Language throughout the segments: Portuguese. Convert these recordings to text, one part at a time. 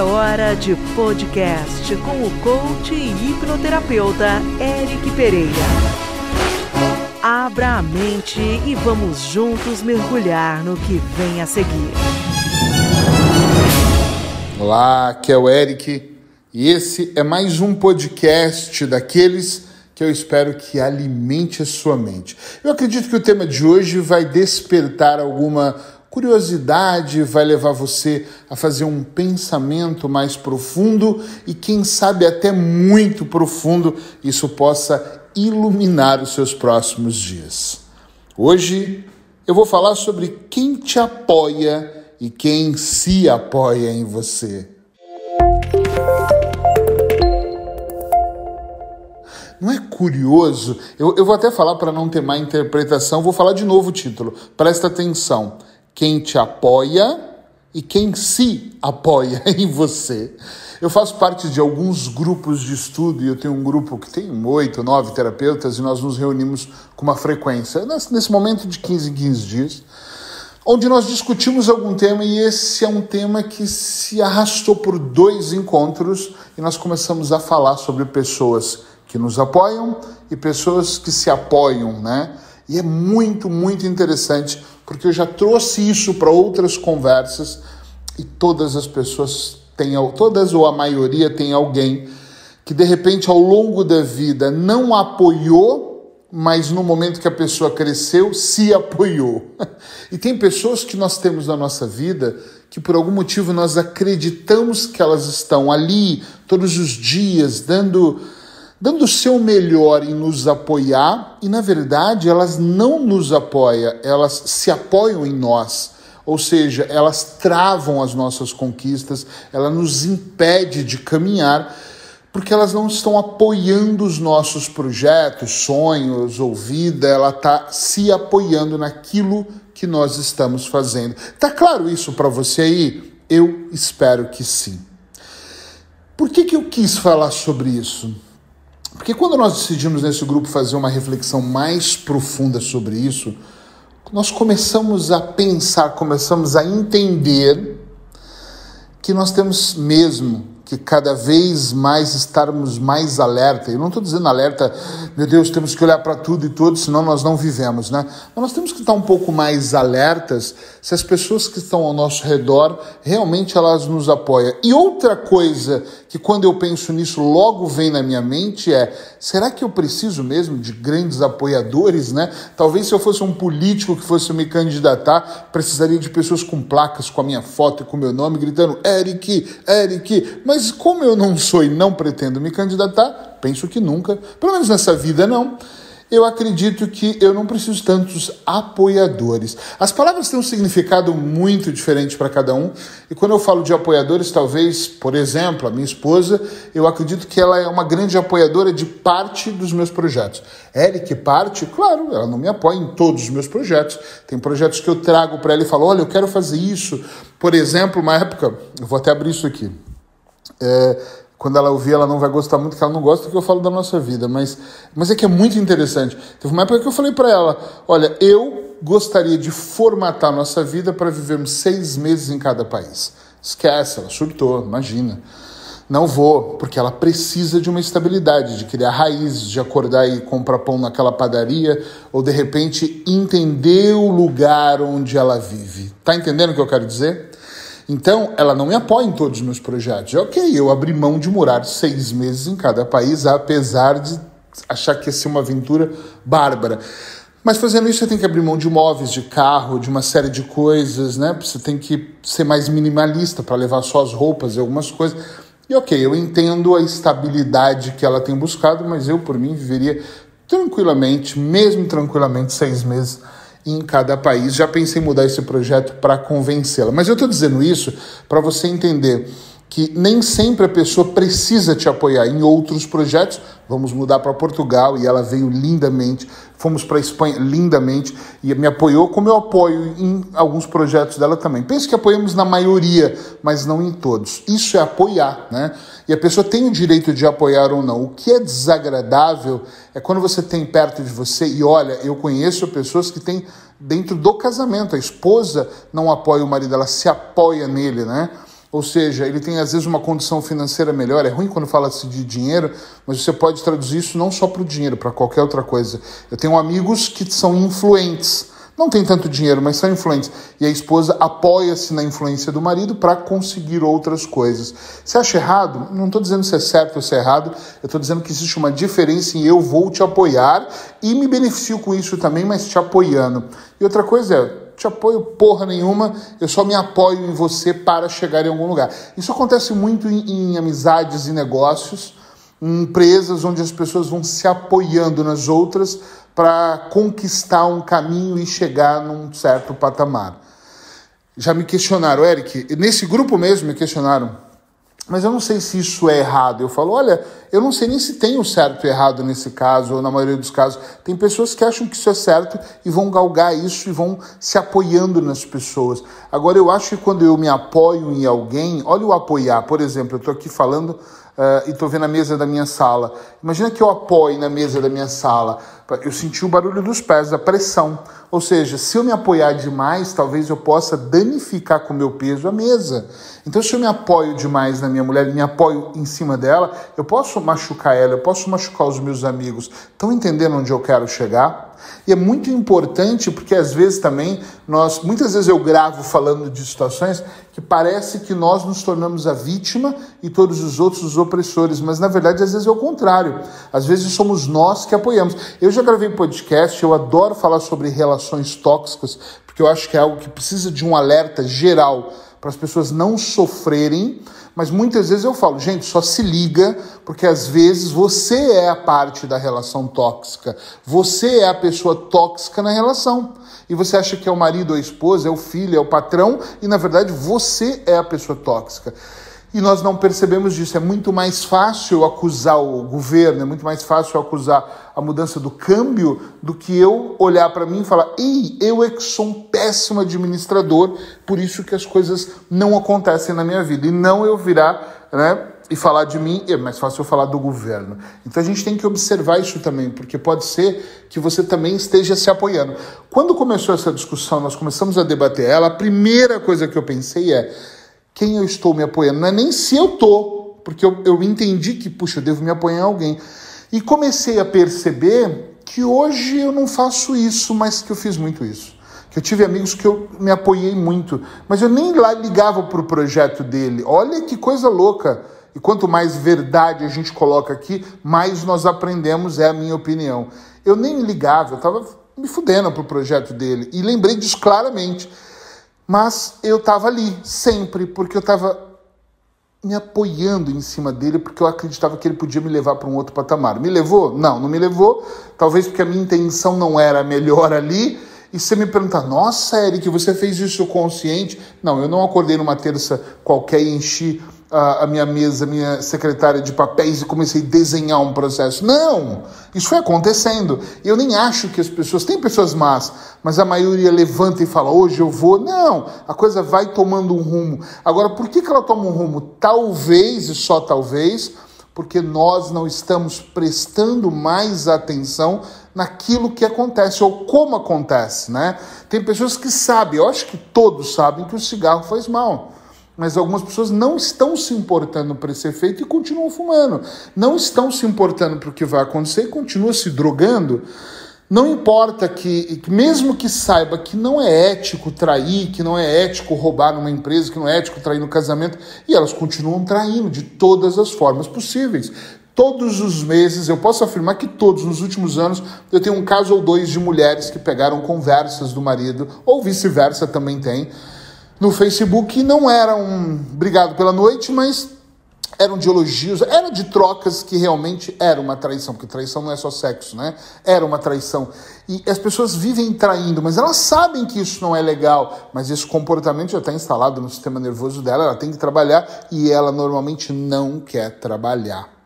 É hora de podcast com o coach e hipnoterapeuta Eric Pereira. Abra a mente e vamos juntos mergulhar no que vem a seguir. Olá, aqui é o Eric e esse é mais um podcast daqueles que eu espero que alimente a sua mente. Eu acredito que o tema de hoje vai despertar alguma curiosidade, vai levar você a fazer um pensamento mais profundo e, quem sabe, até muito profundo, isso possa iluminar os seus próximos dias. Hoje eu vou falar sobre quem te apoia e quem se apoia em você. Não é curioso? Eu, eu vou até falar para não ter má interpretação, vou falar de novo o título. Presta atenção quem te apoia e quem se apoia em você. Eu faço parte de alguns grupos de estudo e eu tenho um grupo que tem oito, nove terapeutas e nós nos reunimos com uma frequência, nesse momento de 15 em 15 dias, onde nós discutimos algum tema e esse é um tema que se arrastou por dois encontros e nós começamos a falar sobre pessoas que nos apoiam e pessoas que se apoiam, né? E é muito, muito interessante porque eu já trouxe isso para outras conversas e todas as pessoas têm, todas ou a maioria tem alguém que de repente ao longo da vida não apoiou, mas no momento que a pessoa cresceu, se apoiou. E tem pessoas que nós temos na nossa vida que por algum motivo nós acreditamos que elas estão ali todos os dias, dando dando o seu melhor em nos apoiar, e na verdade elas não nos apoiam, elas se apoiam em nós. Ou seja, elas travam as nossas conquistas, ela nos impede de caminhar, porque elas não estão apoiando os nossos projetos, sonhos ou vida, ela está se apoiando naquilo que nós estamos fazendo. Tá claro isso para você aí? Eu espero que sim. Por que, que eu quis falar sobre isso? Porque quando nós decidimos nesse grupo fazer uma reflexão mais profunda sobre isso, nós começamos a pensar, começamos a entender que nós temos mesmo que cada vez mais estarmos mais alerta. Eu não estou dizendo alerta, meu Deus, temos que olhar para tudo e todos, senão nós não vivemos, né? Mas nós temos que estar um pouco mais alertas se as pessoas que estão ao nosso redor realmente elas nos apoiam. E outra coisa que quando eu penso nisso logo vem na minha mente é: será que eu preciso mesmo de grandes apoiadores, né? Talvez se eu fosse um político que fosse me candidatar, precisaria de pessoas com placas com a minha foto e com o meu nome gritando Eric, Eric. Mas mas como eu não sou e não pretendo me candidatar, penso que nunca, pelo menos nessa vida não, eu acredito que eu não preciso tantos apoiadores. As palavras têm um significado muito diferente para cada um, e quando eu falo de apoiadores, talvez, por exemplo, a minha esposa, eu acredito que ela é uma grande apoiadora de parte dos meus projetos. Eric, parte? Claro, ela não me apoia em todos os meus projetos. Tem projetos que eu trago para ela e falo: olha, eu quero fazer isso. Por exemplo, uma época, eu vou até abrir isso aqui. É, quando ela ouvir, ela não vai gostar muito, porque ela não gosta do que eu falo da nossa vida, mas, mas é que é muito interessante. Teve uma época que eu falei para ela: olha, eu gostaria de formatar nossa vida para vivermos seis meses em cada país. Esquece, ela surtou, imagina. Não vou, porque ela precisa de uma estabilidade, de criar raízes, de acordar e comprar pão naquela padaria, ou de repente entender o lugar onde ela vive. Tá entendendo o que eu quero dizer? Então, ela não me apoia em todos os meus projetos. Ok, eu abri mão de morar seis meses em cada país, apesar de achar que ia ser uma aventura bárbara. Mas fazendo isso, você tem que abrir mão de móveis, de carro, de uma série de coisas, né? Você tem que ser mais minimalista para levar só as roupas e algumas coisas. E ok, eu entendo a estabilidade que ela tem buscado, mas eu, por mim, viveria tranquilamente, mesmo tranquilamente, seis meses em cada país. Já pensei em mudar esse projeto para convencê-la. Mas eu estou dizendo isso para você entender que nem sempre a pessoa precisa te apoiar em outros projetos. Vamos mudar para Portugal e ela veio lindamente. Fomos para Espanha lindamente e me apoiou, como eu apoio em alguns projetos dela também. Penso que apoiamos na maioria, mas não em todos. Isso é apoiar, né? E a pessoa tem o direito de apoiar ou não. O que é desagradável é quando você tem perto de você, e olha, eu conheço pessoas que têm dentro do casamento, a esposa não apoia o marido, ela se apoia nele, né? Ou seja, ele tem às vezes uma condição financeira melhor. É ruim quando fala-se de dinheiro, mas você pode traduzir isso não só para o dinheiro, para qualquer outra coisa. Eu tenho amigos que são influentes, não tem tanto dinheiro, mas são influentes. E a esposa apoia-se na influência do marido para conseguir outras coisas. Você acha errado? Não estou dizendo se é certo ou se é errado, eu estou dizendo que existe uma diferença em eu vou te apoiar e me beneficio com isso também, mas te apoiando. E outra coisa é, te apoio porra nenhuma, eu só me apoio em você para chegar em algum lugar. Isso acontece muito em, em amizades e negócios, em empresas onde as pessoas vão se apoiando nas outras para conquistar um caminho e chegar num certo patamar. Já me questionaram, Eric, nesse grupo mesmo me questionaram mas eu não sei se isso é errado. Eu falo, olha, eu não sei nem se tem o certo e errado nesse caso, ou na maioria dos casos. Tem pessoas que acham que isso é certo e vão galgar isso e vão se apoiando nas pessoas. Agora, eu acho que quando eu me apoio em alguém, olha o apoiar. Por exemplo, eu estou aqui falando uh, e estou vendo a mesa da minha sala. Imagina que eu apoie na mesa da minha sala. Eu senti o barulho dos pés, a pressão. Ou seja, se eu me apoiar demais, talvez eu possa danificar com o meu peso a mesa. Então, se eu me apoio demais na minha mulher, me apoio em cima dela, eu posso machucar ela, eu posso machucar os meus amigos. Estão entendendo onde eu quero chegar? E é muito importante porque às vezes também nós, muitas vezes eu gravo falando de situações que parece que nós nos tornamos a vítima e todos os outros os opressores, mas na verdade às vezes é o contrário. Às vezes somos nós que apoiamos. Eu já gravei podcast, eu adoro falar sobre relações tóxicas, porque eu acho que é algo que precisa de um alerta geral para as pessoas não sofrerem, mas muitas vezes eu falo, gente, só se liga, porque às vezes você é a parte da relação tóxica, você é a pessoa tóxica na relação. E você acha que é o marido ou a esposa, é o filho, é o patrão, e na verdade você é a pessoa tóxica. E nós não percebemos disso. É muito mais fácil acusar o governo, é muito mais fácil acusar a mudança do câmbio do que eu olhar para mim e falar: ei, eu é que sou um péssimo administrador, por isso que as coisas não acontecem na minha vida. E não eu virar né, e falar de mim, é mais fácil eu falar do governo. Então a gente tem que observar isso também, porque pode ser que você também esteja se apoiando. Quando começou essa discussão, nós começamos a debater ela, a primeira coisa que eu pensei é quem eu estou me apoiando. Não é nem se eu estou, porque eu, eu entendi que, puxa, eu devo me apoiar em alguém. E comecei a perceber que hoje eu não faço isso, mas que eu fiz muito isso. Que eu tive amigos que eu me apoiei muito, mas eu nem lá ligava para o projeto dele. Olha que coisa louca. E quanto mais verdade a gente coloca aqui, mais nós aprendemos, é a minha opinião. Eu nem ligava, eu estava me fudendo para o projeto dele. E lembrei disso claramente. Mas eu estava ali, sempre, porque eu estava me apoiando em cima dele, porque eu acreditava que ele podia me levar para um outro patamar. Me levou? Não, não me levou. Talvez porque a minha intenção não era melhor ali. E você me perguntar, nossa, Eric, você fez isso consciente? Não, eu não acordei numa terça qualquer e enchi a, a, minha mesa, a minha secretária de papéis e comecei a desenhar um processo. Não! Isso foi acontecendo. Eu nem acho que as pessoas. Tem pessoas más, mas a maioria levanta e fala: hoje eu vou. Não! A coisa vai tomando um rumo. Agora, por que, que ela toma um rumo? Talvez, e só talvez, porque nós não estamos prestando mais atenção naquilo que acontece ou como acontece, né? Tem pessoas que sabem, eu acho que todos sabem que o cigarro faz mal mas algumas pessoas não estão se importando para esse efeito e continuam fumando. Não estão se importando para o que vai acontecer e continuam se drogando. Não importa que, mesmo que saiba que não é ético trair, que não é ético roubar numa empresa, que não é ético trair no casamento, e elas continuam traindo de todas as formas possíveis. Todos os meses, eu posso afirmar que todos nos últimos anos, eu tenho um caso ou dois de mulheres que pegaram conversas do marido, ou vice-versa também tem, no Facebook não era um obrigado pela noite, mas eram de elogios, era de trocas que realmente era uma traição, porque traição não é só sexo, né? Era uma traição. E as pessoas vivem traindo, mas elas sabem que isso não é legal, mas esse comportamento já está instalado no sistema nervoso dela, ela tem que trabalhar e ela normalmente não quer trabalhar.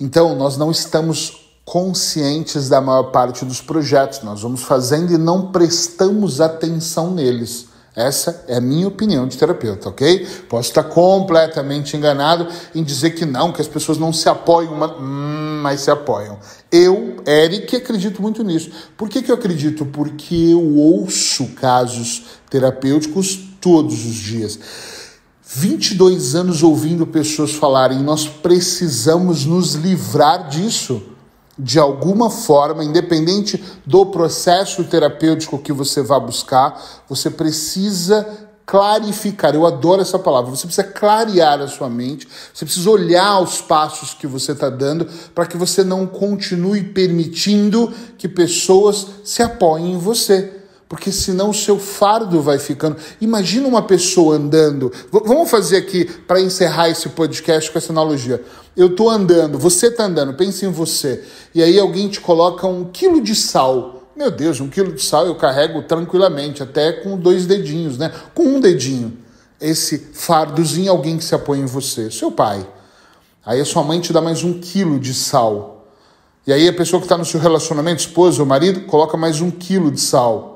Então, nós não estamos conscientes da maior parte dos projetos, nós vamos fazendo e não prestamos atenção neles. Essa é a minha opinião de terapeuta, ok? Posso estar completamente enganado em dizer que não, que as pessoas não se apoiam, uma... hum, mas se apoiam. Eu, Eric, acredito muito nisso. Por que, que eu acredito? Porque eu ouço casos terapêuticos todos os dias. 22 anos ouvindo pessoas falarem, nós precisamos nos livrar disso. De alguma forma, independente do processo terapêutico que você vá buscar, você precisa clarificar. Eu adoro essa palavra. Você precisa clarear a sua mente, você precisa olhar os passos que você está dando para que você não continue permitindo que pessoas se apoiem em você porque senão o seu fardo vai ficando. Imagina uma pessoa andando. V vamos fazer aqui para encerrar esse podcast com essa analogia. Eu estou andando, você está andando, pense em você. E aí alguém te coloca um quilo de sal. Meu Deus, um quilo de sal eu carrego tranquilamente, até com dois dedinhos, né? Com um dedinho. Esse fardozinho, alguém que se apoia em você, seu pai. Aí a sua mãe te dá mais um quilo de sal. E aí a pessoa que está no seu relacionamento, esposa ou marido, coloca mais um quilo de sal.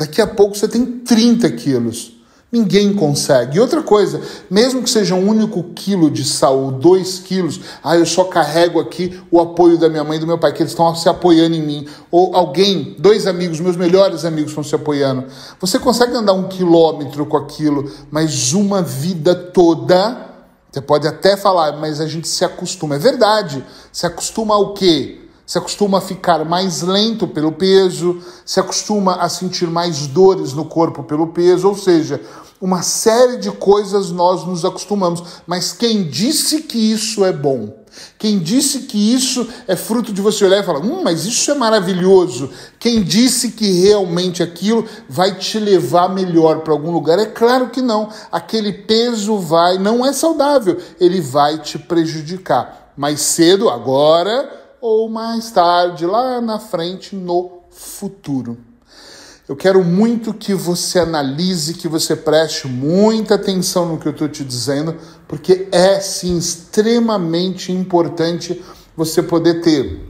Daqui a pouco você tem 30 quilos. Ninguém consegue. E outra coisa, mesmo que seja um único quilo de sal ou dois quilos, ah, eu só carrego aqui o apoio da minha mãe e do meu pai, que eles estão se apoiando em mim. Ou alguém, dois amigos, meus melhores amigos estão se apoiando. Você consegue andar um quilômetro com aquilo, mas uma vida toda, você pode até falar, mas a gente se acostuma. É verdade. Se acostuma ao quê? Se acostuma a ficar mais lento pelo peso, se acostuma a sentir mais dores no corpo pelo peso, ou seja, uma série de coisas nós nos acostumamos. Mas quem disse que isso é bom? Quem disse que isso é fruto de você olhar e falar, hum, mas isso é maravilhoso? Quem disse que realmente aquilo vai te levar melhor para algum lugar? É claro que não. Aquele peso vai, não é saudável, ele vai te prejudicar. Mais cedo, agora, ou mais tarde, lá na frente, no futuro. Eu quero muito que você analise, que você preste muita atenção no que eu estou te dizendo, porque é sim extremamente importante você poder ter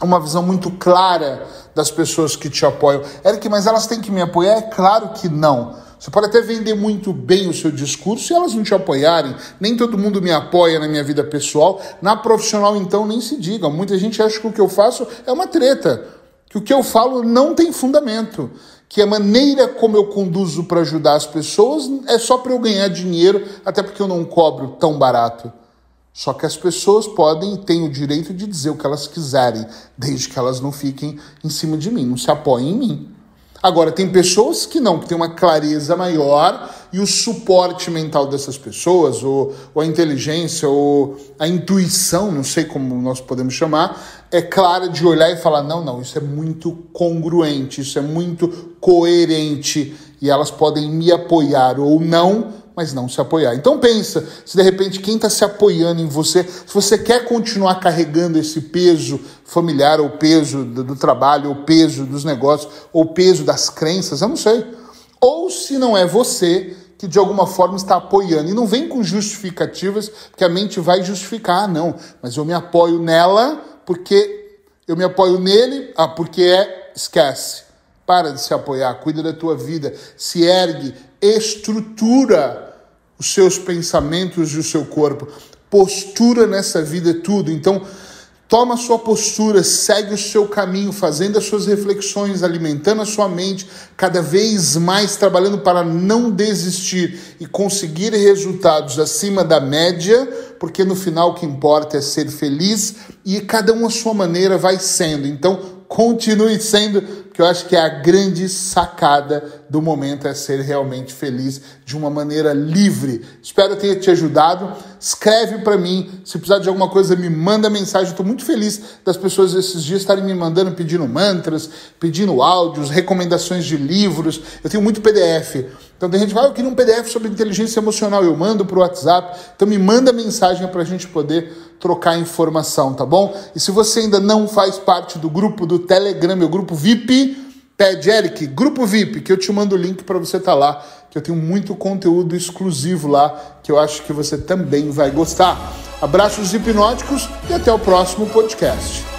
uma visão muito clara das pessoas que te apoiam. Eric, mas elas têm que me apoiar? É claro que não. Você pode até vender muito bem o seu discurso se elas não te apoiarem. Nem todo mundo me apoia na minha vida pessoal. Na profissional, então, nem se diga. Muita gente acha que o que eu faço é uma treta. Que o que eu falo não tem fundamento. Que a maneira como eu conduzo para ajudar as pessoas é só para eu ganhar dinheiro, até porque eu não cobro tão barato. Só que as pessoas podem e têm o direito de dizer o que elas quiserem, desde que elas não fiquem em cima de mim, não se apoiem em mim. Agora, tem pessoas que não, que têm uma clareza maior e o suporte mental dessas pessoas, ou, ou, a inteligência, ou a intuição, não sei como nós podemos chamar, é clara de olhar e falar: não, não, isso é muito congruente, isso é muito coerente, e elas podem me apoiar ou não mas não se apoiar. Então pensa, se de repente quem está se apoiando em você, se você quer continuar carregando esse peso familiar, ou peso do, do trabalho, ou peso dos negócios, ou peso das crenças, eu não sei. Ou se não é você que de alguma forma está apoiando. E não vem com justificativas, porque a mente vai justificar, ah, não, mas eu me apoio nela porque eu me apoio nele, ah, porque é, esquece. Para de se apoiar, cuida da tua vida, se ergue, estrutura os seus pensamentos e o seu corpo. Postura nessa vida é tudo. Então, toma a sua postura, segue o seu caminho, fazendo as suas reflexões, alimentando a sua mente, cada vez mais trabalhando para não desistir e conseguir resultados acima da média, porque no final o que importa é ser feliz e cada um à sua maneira vai sendo. Então, continue sendo que eu acho que é a grande sacada do momento é ser realmente feliz de uma maneira livre. Espero ter te ajudado. Escreve para mim, se precisar de alguma coisa, me manda mensagem. Estou muito feliz das pessoas esses dias estarem me mandando, pedindo mantras, pedindo áudios, recomendações de livros. Eu tenho muito PDF. Então tem gente que fala, ah, eu queria um PDF sobre inteligência emocional, eu mando para o WhatsApp. Então me manda mensagem para a gente poder trocar informação, tá bom? E se você ainda não faz parte do grupo do Telegram, meu grupo VIP, pede, Eric, grupo VIP, que eu te mando o link para você estar tá lá, que eu tenho muito conteúdo exclusivo lá, que eu acho que você também vai gostar. Abraços hipnóticos e até o próximo podcast.